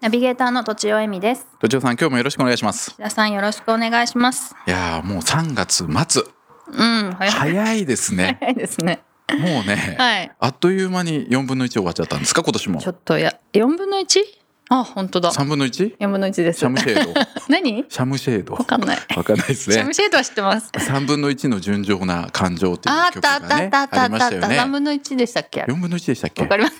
ナビゲーターの土地尾恵美です。土地さん今日もよろしくお願いします。岸田さんよろしくお願いします。いやーもう3月末うん早い。ですね。早いですね。もうね、はい。あっという間に4分の1終わっちゃったんですか今年も。ちょっとや4分の 1? あ本当だ。3分の 1? 4分の1です。シャムシェード。何？シャムシェード。わかんない。わかんないですシャムねシェードは知ってます。3分の1の純情な感情っていう曲たあったあがねったあったああったあった。りましたよ3分ねの1でしたっけ？4分の1でしたっけ？わかります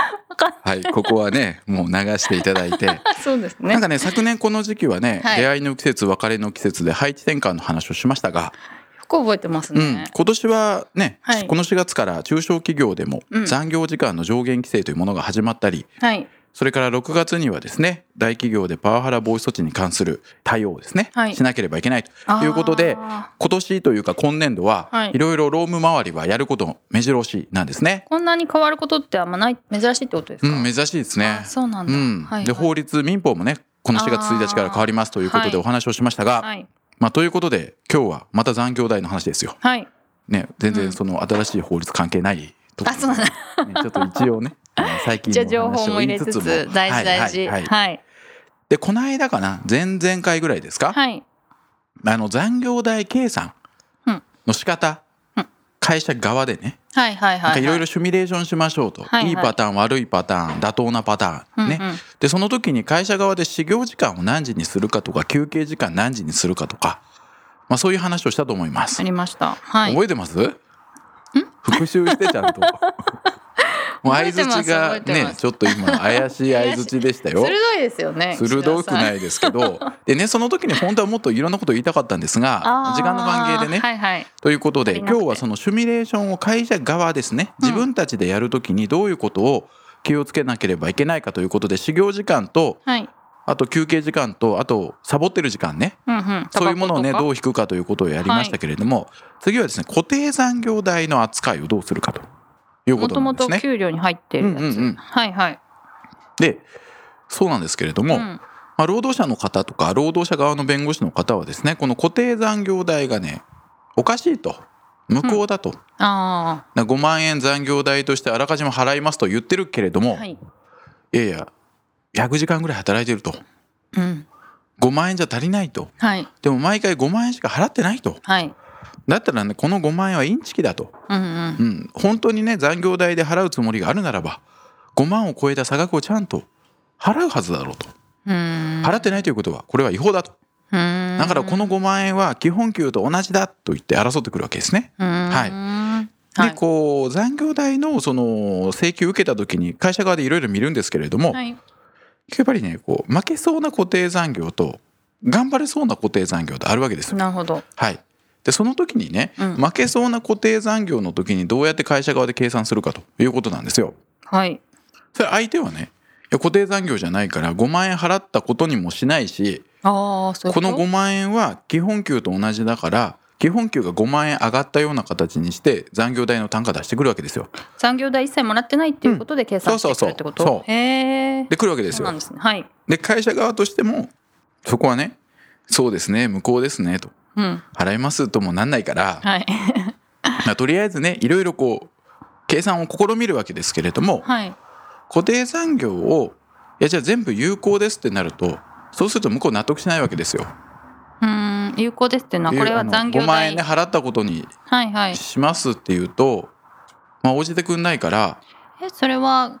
はいここはねもう流していただいて。そうですね。なんかね昨年この時期はね、はい。出会いの季節別れの季節で配置転換の話をしましたが、よく覚えてますうんね、、今年はね、はい。この4月から中小企業でもうん。残業時間の上限規制というものが始まったり、はいそれから6月にはですね大企業でパワハラ防止措置に関する対応をですね、はい。しなければいけないということであ今年というか今年度ははい。いろいろ労務周りはやること目白押しなんですね。こんなに変わることってあんまない？珍しいってことですか、うん、珍しいですね。あ。そうなんだ、うん。はいはい。で法律民法もねこの4月1日から変わりますということでお話をしましたが、はい。まあということで今日はまた残業代の話ですよ。はい。ね全うん。然その新しい法律関係ないところあそうなんだ。ねちょっと一応ね 最近じゃ情報も入れつつ大事大事。はいはいでこの間かな前々回ぐらいですか、はい。あの残業代計算うん。の仕方、うん。会社側でね。はいはいはいい。ろいろシミュレーションしましょうと、はいはい。いいパターン悪いパターン妥当なパターンね、うんうん。でその時に会社側で始業時間を何時にするかとか休憩時間何時にするかとか、まあ、そういう話をしたと思います。ありました。はい。覚えてます？復習してちゃんと もう相づちがねちょっと今怪しい 相づちでしたよ。鋭いですよね鋭くないいですけど。でねその時に本当はもっといろんなこと言いたかったんですが時間の関係でね、はいはい。ということで今日はそのシミュレーションを会社側ですね自分たちでやる時にどういうことを気をつけなければいけないかということで始業時間とはい。あと休憩時間とあとサボってる時間ね。うんうん。そういうものをねどう引くかということをやりましたけれども、次はですね固定残業代の扱いをどうするかというこもともととなんですね。給料に入ってるやつ、うんうんうん。はいはい、でそうなんですけれども、うん。まあ、労働者の方とか労働者側の弁護士の方はですねこの固定残業代がねおかしいと。無効だと、あな5万円残業代としてあらかじめ払いますと言ってるけれども、、あはい。いやいや100時間ぐらい働いてると。うん。5万円じゃ足りないと。はい。でも毎回5万円しか払ってないと。はいだったらねこの5万円はインチキだと、うんうん。うん、本当にね残業代で払うつもりがあるならば5万を超えた差額をちゃんと払うはずだろうと。払ってないということはこれは違法だと。だからこの5万円は基本給と同じだと言って争ってくるわけですね。はい。でこう残業代のその請求受けた時に会社側でいろいろ見るんですけれども、はい。やっぱりねこう負けそうな固定残業と頑張れそうな固定残業とあるわけですよ。なるほど。はい、でその時にね、うん。負けそうな固定残業の時にどうやって会社側で計算するかということなんですよ。はい。それ相手はね固定残業じゃないから5万円払ったことにもしないしああそうこの5万円は基本給と同じだから基本給が5万円上がったような形にして残業代の単価出してくるわけですよ。残業代一切もらってないっていうことで計算してくるってこと、そうそうそう。で来るわけですよ。ですね。はい。で会社側としてもそこはねそうですね無効ですねと。うん。払いますともなんないから、はい。まあとりあえずねいろいろこう計算を試みるわけですけれどもはい。固定残業をいやじゃあ全部有効ですってなるとそうすると向こう納得しないわけですよ。うーん有効ですっていうのはこれは残業5万代円で払ったことにはいはい。しますっていうと、まあ、応じてくんないから。えそれは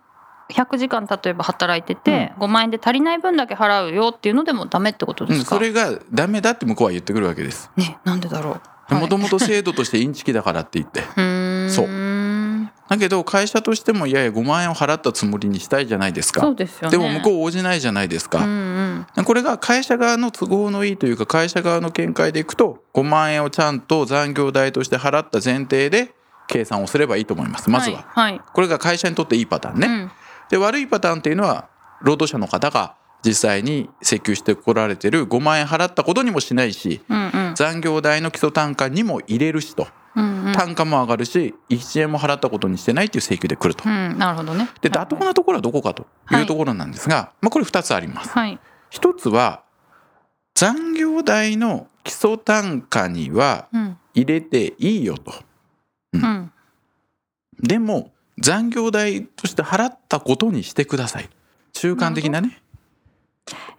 100時間例えば働いてて、5万円で足りない分だけ払うよっていうのでもダメってことうん、ですか、それがダメだって向こうは言ってくるわけです。ねなんでだろう？もともと制度としてインチキだからって言って。そうだけど会社としてもいやいや5万円を払ったつもりにしたいじゃないですか。そうですよねでも向こう応じないじゃないですか。うんうんこれが会社側の都合のいいというか会社側の見解でいくと5万円をちゃんと残業代として払った前提で計算をすればいいと思いますまずは。はい、はいこれが会社にとっていいパターンね。うんで悪いパターンっていうのは労働者の方が実際に請求してこられてる5万円払ったことにもしないしうんうん。残業代の基礎単価にも入れるしと。うんうん。単価も上がるし1円も払ったことにしてないっていう請求で来ると。うんなるほどね。で妥当なところはどこかといはい。うところなんですが、まあ、これ2つあります。はい。一つは残業代の基礎単価にはうん。入れていいよと。うん。でも残業代として払ったことにしてください。中間的なね。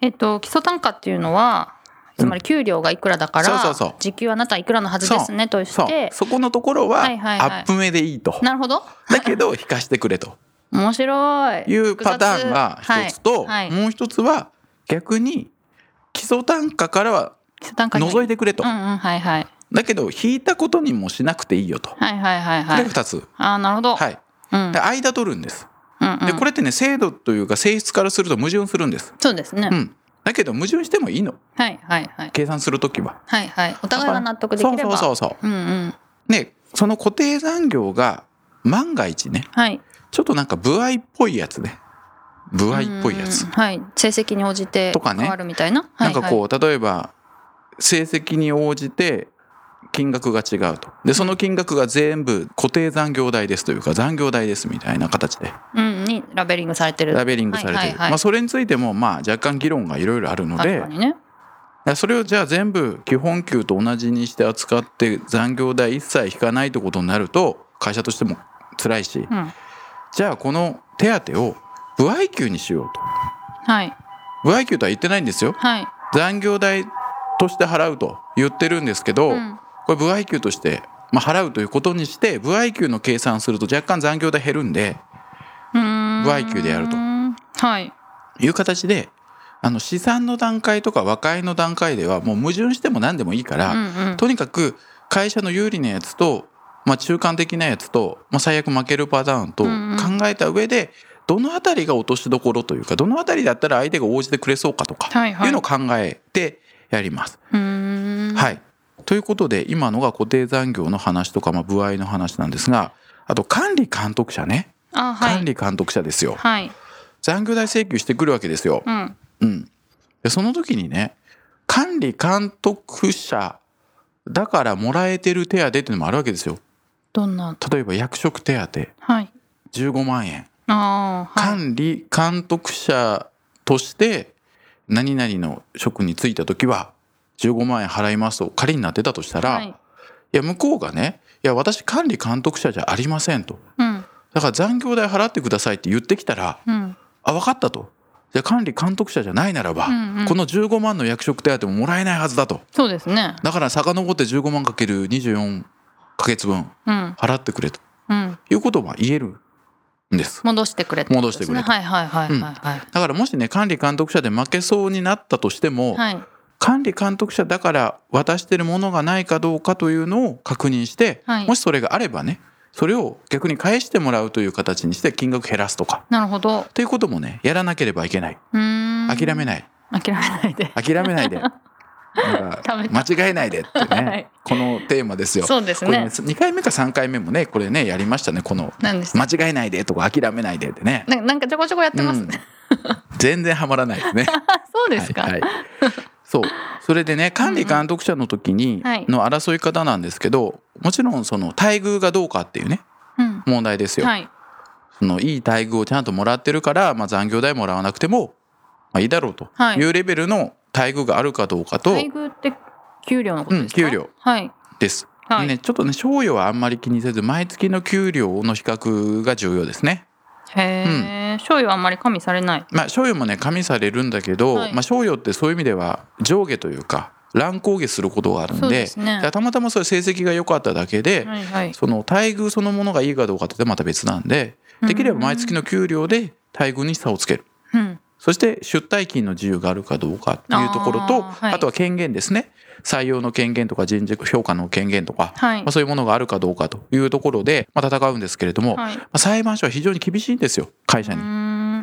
えっと基礎単価っていうのはつまり給料がいくらだから、時給あなたいくらのはずですねとして。そこのところはアップ目でいいと。なるほど。だけど 引かしてくれと。面白い。いうパターンが一つと、もう一つは逆に基礎単価からは除いてくれと。うんうんはいはい。だけど引いたことにもしなくていいよと。はいはいはいこれはい2つ。あーなるほど、はい。うん。で間取るんです。うんうん。でこれってね制度というか性質からすると矛盾するんです。そうですね、うん。だけど矛盾してもいいの。はいはいはい。計算するときは。はいはい。お互いが納得できれば。そうそうそうそう。うんうん。ねその固定残業が万が一ね。はい。ちょっとなんか歩合っぽいやつね。歩合っぽいやつ。うん。はい。成績に応じてとかね。変わるみたいな。なんかはい。こう例えば成績に応じて金額が違うと。でその金額が全部固定残業代ですというか残業代ですみたいな形で。はいうんにラベリングされてる。ラベリングされてる、はいはいはい。まあ、それについてもまあ若干議論がいろいろあるので確かにね。それをじゃあ全部基本給と同じにして扱って残業代一切引かないってことになると会社としても辛いしうん。じゃあこの手当を歩合給にしようと。はい。歩合給とは言ってないんですよ。はい。残業代として払うと言ってるんですけど、うんこれ歩合給として、まあ、払うということにして歩合給の計算すると若干残業代減るんで歩合給でやると。はい。いう形であの試算の段階とか和解の段階ではもう矛盾しても何でもいいから、うんうん。とにかく会社の有利なやつと、まあ、中間的なやつと、まあ、最悪負けるパターンとうんうん。考えた上で、どのあたりが落としどころというかどのあたりだったら相手が応じてくれそうかとかはいはい。いうのを考えてやります。うーん。はい、ということで今のが固定残業の話とか、まあ、歩合の話なんですがあと管理監督者ね。あはい。管理監督者ですよ、はい。残業代請求してくるわけですよ。うん。うん、でその時にね管理監督者だからもらえてる手当っていうのもあるわけですよ。どんな？例えば役職手当。はい。15万円。ああはい。管理監督者として何々の職に就いた時は15万円払いますと仮になってたとしたら、はい。いや向こうがね「いや私管理監督者じゃありません」と。うん「だから残業代払ってください」って言ってきたらうん「あ分かった」と「じゃあ管理監督者じゃないならば、うんうん。この15万の役職手当ももらえないはずだ」と。そうですね。だから遡って15万かける24ヶ月分うん。払ってくれと。うん。いうことは言えるんです。戻してくれね。戻してくれと。はいはいはいはいはい。だからもしね管理監督者で負けそうになったとしても、はい管理監督者だから渡してるものがないかどうかというのを確認して、はい。もしそれがあればねそれを逆に返してもらうという形にして金額減らすとか。なるほど。ということもねやらなければいけない。諦めない。諦めないで。諦めないで。間違えないでってね、はい。このテーマですよ。そうですこれねね2回目か3回目もねこれねやりましたね。この間違えないでとか諦めないでってね、ななんかちょこちょこやってますうん。ね全然ハマらないですね。そうですか。はいはいそう。それでね管理監督者の時にはい。の争い方なんですけどもちろんその待遇がどうかっていうねうん。問題ですよ。はい。そのいい待遇をちゃんともらってるから、まあ、残業代もらわなくても、まあ、いいだろうとはい。いうレベルの待遇があるかどうかと、待遇って給料のことですか？うん給料。はい。です。はい。ね、ちょっとね賞与はあんまり気にせず毎月の給料の比較が重要ですね。へえ賞与はあんまり加味されない。まあ賞与もね加味されるんだけど、はい。まあ、賞与ってそういう意味では上下というか乱高下することがあるんでね。たまたまそれ成績が良かっただけで、はいはい。その待遇そのものがいいかどうかってまた別なんでできれば毎月の給料で待遇に差をつける。うん。そして出退勤の自由があるかどうかっていうところとあーはい。あとは権限ですね採用の権限とか人事評価の権限とか、はい。まあ、そういうものがあるかどうかというところで、まあ、戦うんですけれども、はい。まあ、裁判所は非常に厳しいんですよ会社に。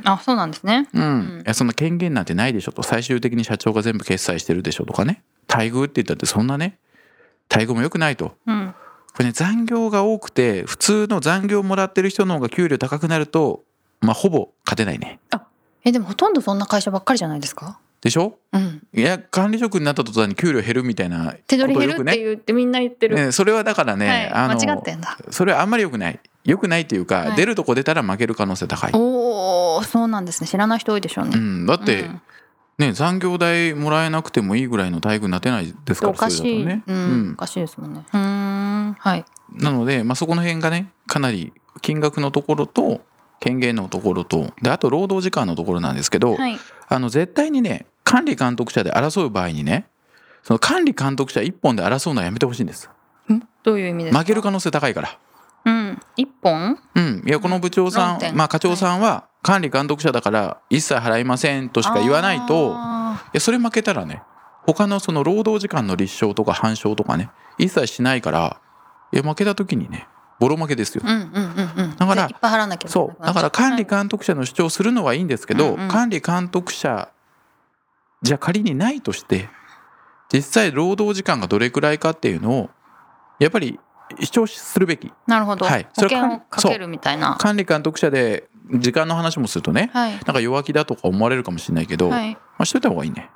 あそうなんですね。うん。うん。いやそんな権限なんてないでしょと。最終的に社長が全部決裁してるでしょとかね。待遇って言ったってそんなね待遇も良くないと。うん。これね残業が多くて普通の残業もらってる人の方が給料高くなるとまあほぼ勝てないね。えでもほとんどそんな会社ばっかりじゃないですか？でしょ？うん。いや管理職になった途端に給料減るみたいな手取り減るって言ってみんな言ってる、ねそれはだからね、はい、あの間違ってんだ。それはあんまり良くない。良くないっていうか、はい。出るとこ出たら負ける可能性高い、おおそうなんですね。知らない人多いでしょうね、うん、だって、うん。ね残業代もらえなくてもいいぐらいの待遇になってないですからおかしい、ね、うんうん。おかしいですもんね。うーん。はい。なので、まあ、そこの辺がねかなり金額のところと権限のところとであと労働時間のところなんですけど、はい。あの絶対にね管理監督者で争う場合にねその管理監督者一本で争うのはやめてほしいんです。ん？どういう意味ですか？負ける可能性高いから。うん。一本？うん。いやこの部長さんまあ課長さんは管理監督者だから一切払いませんとしか言わないといあやそれ負けたらね他のその労働時間の立証とか反証とかね一切しないからいや負けた時にねボロ負けですよ。だからそう。だから管理はい監督者の主張するのはいいんですけど、うんうん。管理監督者じゃ仮にないとして実際労働時間がどれくらいかっていうのをやっぱり主張するべき。なるほど、はい。保それ険をかけるみたいな。管理監督者で時間の話もするとねはい。なんか弱気だとか思われるかもしれないけど、まはい。あ、しといた方がいいね。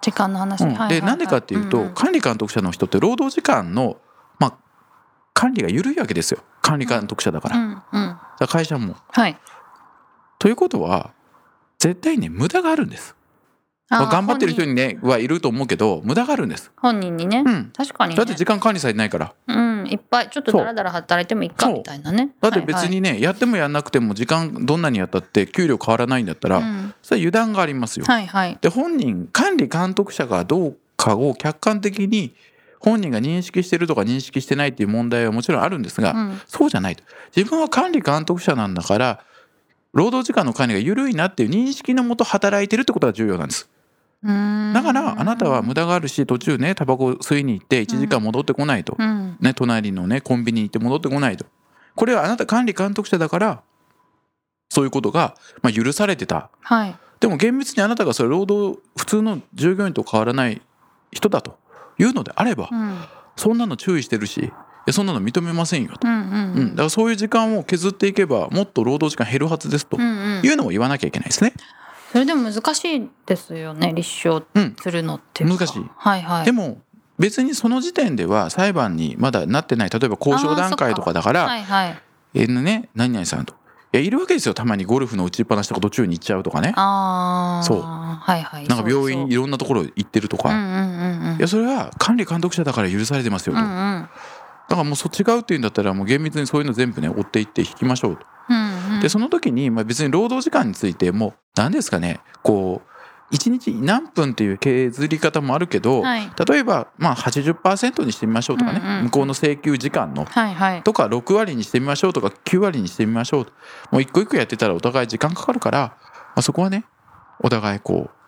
時間の話、うん。でなんでかっていうと、管理監督者の人って労働時間の、まあ、管理が緩いわけですよ。管理監督者だから,、うんうん会社も。はい。ということは絶対ね無駄があるんです。まあー頑張ってる人本にねはいると思うけど無駄があるんです。本人にね、うん、確かに、ね、だって時間管理されてないから。うんいっぱいちょっとだらだら働いてもいいかみたいなね。だって別にね、やってもやんなくても時間どんなにやったって給料変わらないんだったら、はいはいうん。それは油断がありますよ。はいはい。で本人管理監督者がどうかを客観的に本人が認識してるとか認識してないっていう問題はもちろんあるんですが、うん。そうじゃないと。自分は管理監督者なんだから労働時間の管理が緩いなっていう認識のもと働いてるってことが重要なんです。だからあなたは無駄があるし途中ねタバコ吸いに行って1時間戻ってこないと、うん。ね、隣のねコンビニに行って戻ってこないと。これはあなた管理監督者だからそういうことが、まあ、許されてた。はい。でも厳密にあなたがそれ労働普通の従業員と変わらない人だというのであれば、うん。そんなの注意してるしいやそんなの認めませんよと、うんうんうん。だからそういう時間を削っていけばもっと労働時間減るはずですというのも言わなきゃいけないですね。それでも難しいですよね立証うん、するのっていうか。難しい。はいはい。でも別にその時点では裁判にまだなってない例えば交渉段階とかだからはいはい「えーね何々さん」と。いやいるわけですよ。たまにゴルフの打ちっぱなしとか途中に行っちゃうとかね。ああそう。はいはい。なんか病院いろんなところ行ってるとか、いやそれは管理監督者だから許されてますよと、うんうん。だからもうそっ違うっていうんだったらもう厳密にそういうの全部ね追っていって引きましょうと。うんうんでその時に、まあ、別に労働時間についても何ですかねこう1日何分っていう削り方もあるけど、はい。例えばまあ80%にしてみましょうとかね、うんうん向こうの請求時間のはいはい。とか6割にしてみましょうとか9割にしてみましょうともう一個一個やってたらお互い時間かかるから、まあ、そこはねお互いこう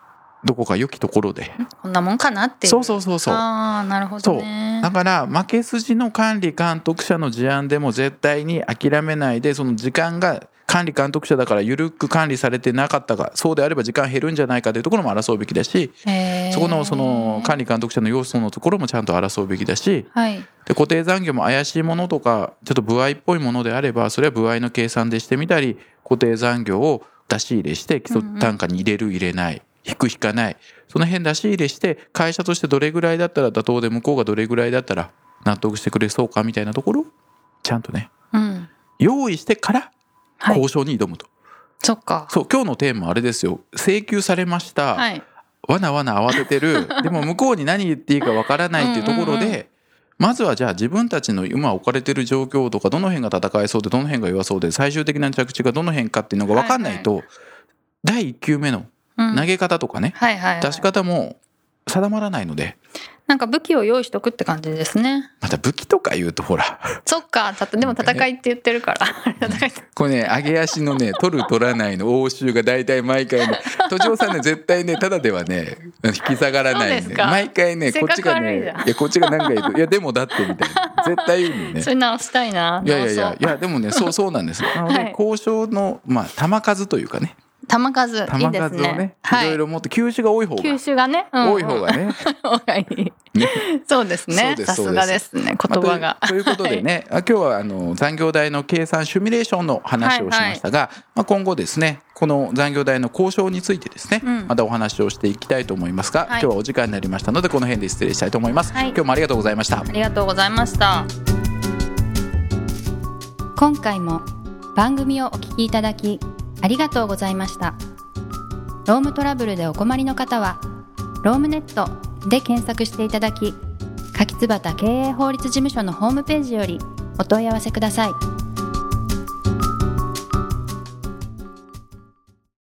どこか良きところで。こんなもんかなっていう。そうそうそうそう。ああなるほどね。だから負け筋の管理監督者の事案でも絶対に諦めないでその時間が管理監督者だから緩く管理されてなかったかそうであれば時間減るんじゃないかというところも争うべきだしそこのその管理監督者の要素のところもちゃんと争うべきだしはい。で固定残業も怪しいものとかちょっと歩合っぽいものであればそれは歩合の計算でしてみたり固定残業を出し入れして基礎単価に入れる入れない引く引かないその辺出し入れして会社としてどれぐらいだったら妥当で向こうがどれぐらいだったら納得してくれそうかみたいなところをちゃんとねうん。用意してからはい交渉に挑むと、そっか。そう今日のテーマはあれですよ。請求されました、はい。わなわな慌ててる。でも向こうに何言っていいかわからないっていうところで、うんうんうまずはじゃあ自分たちの今置かれてる状況とかどの辺が戦えそうでどの辺が弱そうで最終的な着地がどの辺かっていうのが分かんないと、第1球目のうん投げ方とかね、はいはいはい。出し方も定まらないのでなんか武器を用意しとくって感じですね。また武器とか言うとほら。そっか。たでも戦いって言ってるから。これね上げ足のね 取る取らないの応酬が大体毎回ね都城さんね絶対ねただではね引き下がらないんで毎回ねこっちがねいやこっちが何か言うと「いやでもだって」みたいな。絶対言うのね。それ直したいな。いやいやいや直いやでもねそうそうなんですなので、はい。交渉のまあ球数というかね玉数いい玉ですね。数をねはい。いろいろもっと球種が多い方が。九州がね、うん。多い方がね。方がいい。ね。そうですそうですねさすがですね。言葉が、まあというということでね、あ今日はあの残業代の計算シミュレーションの話をしましたが、まあ、今後ですねこの残業代の交渉についてですね、うん。またお話をしていきたいと思いますが、はい。今日はお時間になりましたのでこの辺で失礼したいと思います、はい。今日もありがとうございました。ありがとうございました。今回も番組をお聞きいただきありがとうございました。ロームトラブルでお困りの方はロームネットで検索していただき柿椿経営法律事務所のホームページよりお問い合わせください。